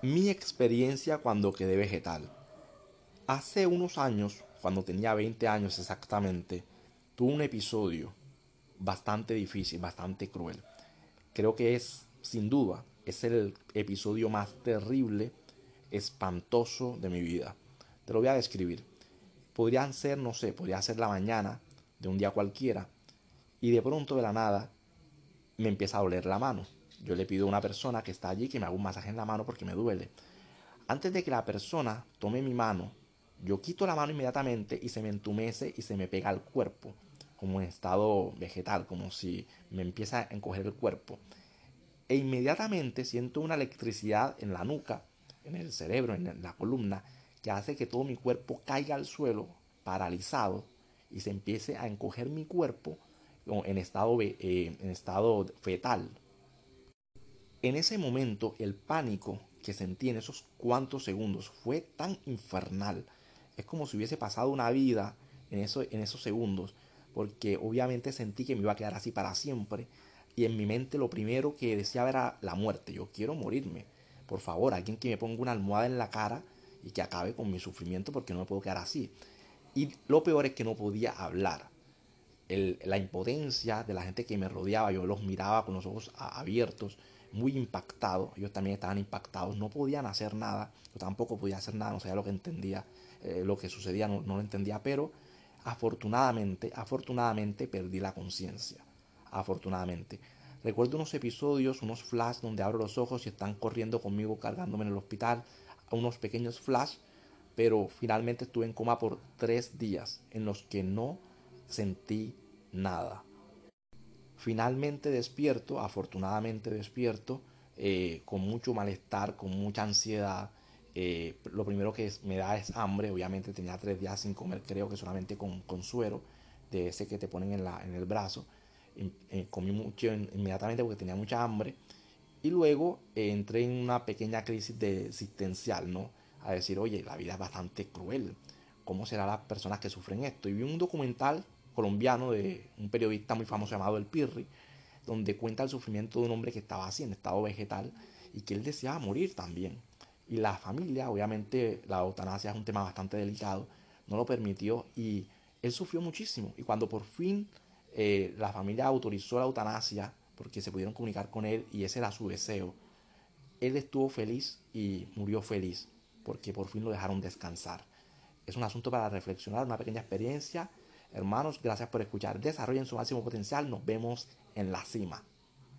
Mi experiencia cuando quedé vegetal. Hace unos años, cuando tenía 20 años exactamente, tuve un episodio bastante difícil, bastante cruel. Creo que es, sin duda, es el episodio más terrible, espantoso de mi vida. Te lo voy a describir. Podrían ser, no sé, podría ser la mañana de un día cualquiera y de pronto de la nada me empieza a doler la mano yo le pido a una persona que está allí que me haga un masaje en la mano porque me duele. Antes de que la persona tome mi mano, yo quito la mano inmediatamente y se me entumece y se me pega al cuerpo, como en estado vegetal, como si me empieza a encoger el cuerpo. E inmediatamente siento una electricidad en la nuca, en el cerebro, en la columna, que hace que todo mi cuerpo caiga al suelo, paralizado, y se empiece a encoger mi cuerpo en estado, eh, fetal, en ese momento el pánico que sentí en esos cuantos segundos fue tan infernal. Es como si hubiese pasado una vida en, eso, en esos segundos, porque obviamente sentí que me iba a quedar así para siempre. Y en mi mente lo primero que deseaba era la muerte. Yo quiero morirme. Por favor, alguien que me ponga una almohada en la cara y que acabe con mi sufrimiento porque no me puedo quedar así. Y lo peor es que no podía hablar. la impotencia de la gente que me rodeaba, yo los miraba con los ojos abiertos muy impactados, ellos también estaban impactados, no podían hacer nada, yo tampoco podía hacer nada, no sabía lo que entendía, eh, lo que sucedía, no, lo entendía, pero afortunadamente, afortunadamente perdí la conciencia, afortunadamente. Recuerdo unos episodios, unos flash donde abro los ojos y están corriendo conmigo cargándome en el hospital, unos pequeños flash, pero finalmente estuve en coma por tres días en los que no sentí nada. Finalmente despierto, afortunadamente despierto, eh, con mucho malestar, con mucha ansiedad. Eh, lo primero que me da es hambre, obviamente tenía tres días sin comer, creo que solamente con, con suero, de ese que te ponen en, la, en el brazo. Eh, comí mucho inmediatamente porque tenía mucha hambre. Y luego entré en una pequeña crisis de existencial, ¿no? A decir, oye, la vida es bastante cruel. ¿Cómo serán las personas que sufren esto? Y vi un documental colombiano de un periodista muy famoso llamado El Pirri, donde cuenta el sufrimiento de un hombre que estaba así en estado vegetal y que él deseaba morir también. Y la familia, obviamente la eutanasia es un tema bastante delicado, no lo permitió y él sufrió muchísimo. Y cuando por fin eh, la familia autorizó la eutanasia, porque se pudieron comunicar con él y ese era su deseo, él estuvo feliz y murió feliz, porque por fin lo dejaron descansar. Es un asunto para reflexionar, una pequeña experiencia Hermanos, gracias por escuchar. Desarrollen su máximo potencial. Nos vemos en la cima.